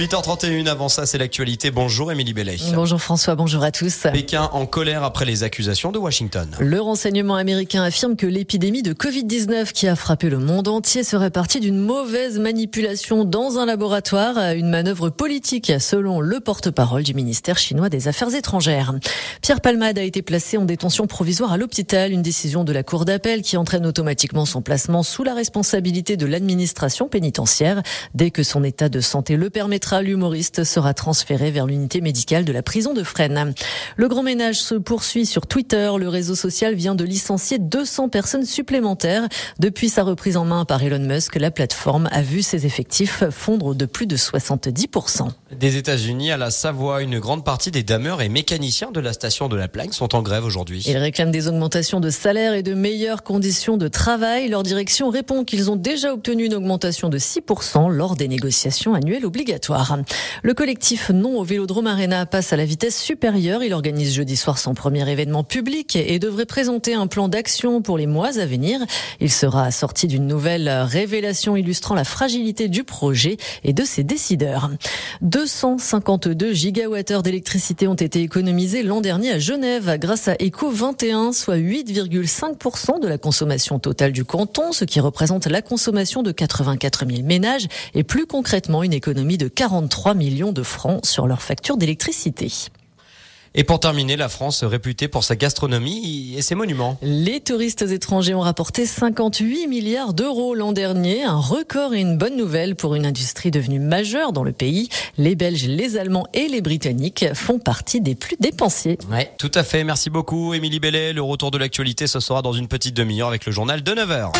8h31 avant ça, c'est l'actualité. Bonjour Émilie Bellet. Bonjour François, bonjour à tous. Pékin en colère après les accusations de Washington. Le renseignement américain affirme que l'épidémie de Covid-19 qui a frappé le monde entier serait partie d'une mauvaise manipulation dans un laboratoire, une manœuvre politique selon le porte-parole du ministère chinois des Affaires étrangères. Pierre Palmade a été placé en détention provisoire à l'hôpital, une décision de la Cour d'appel qui entraîne automatiquement son placement sous la responsabilité de l'administration pénitentiaire. Dès que son état de santé le permettra, l'humoriste sera transféré vers l'unité médicale de la prison de Fresnes. Le grand ménage se poursuit sur Twitter. Le réseau social vient de licencier 200 personnes supplémentaires. Depuis sa reprise en main par Elon Musk, la plateforme a vu ses effectifs fondre de plus de 70%. Des États-Unis à la Savoie, une grande partie des dameurs et mécaniciens de la station de la Plagne sont en grève aujourd'hui. Ils réclament des augmentations de salaire et de meilleures conditions de travail. Leur direction répond qu'ils ont déjà obtenu une augmentation de 6% lors des négociations annuelles obligatoires. Le collectif Non au Vélodrome Arena passe à la vitesse supérieure. Il organise jeudi soir son premier événement public et devrait présenter un plan d'action pour les mois à venir. Il sera assorti d'une nouvelle révélation illustrant la fragilité du projet et de ses décideurs. 252 gigawattheures d'électricité ont été économisés l'an dernier à Genève grâce à Eco 21, soit 8,5% de la consommation totale du canton, ce qui représente la consommation de 84 000 ménages et plus concrètement une économie de 43 millions de francs sur leur facture d'électricité. Et pour terminer, la France réputée pour sa gastronomie et ses monuments. Les touristes étrangers ont rapporté 58 milliards d'euros l'an dernier, un record et une bonne nouvelle pour une industrie devenue majeure dans le pays. Les Belges, les Allemands et les Britanniques font partie des plus dépensiers. Ouais, tout à fait. Merci beaucoup, Émilie Bellet. Le retour de l'actualité, ce sera dans une petite demi-heure avec le journal de 9h.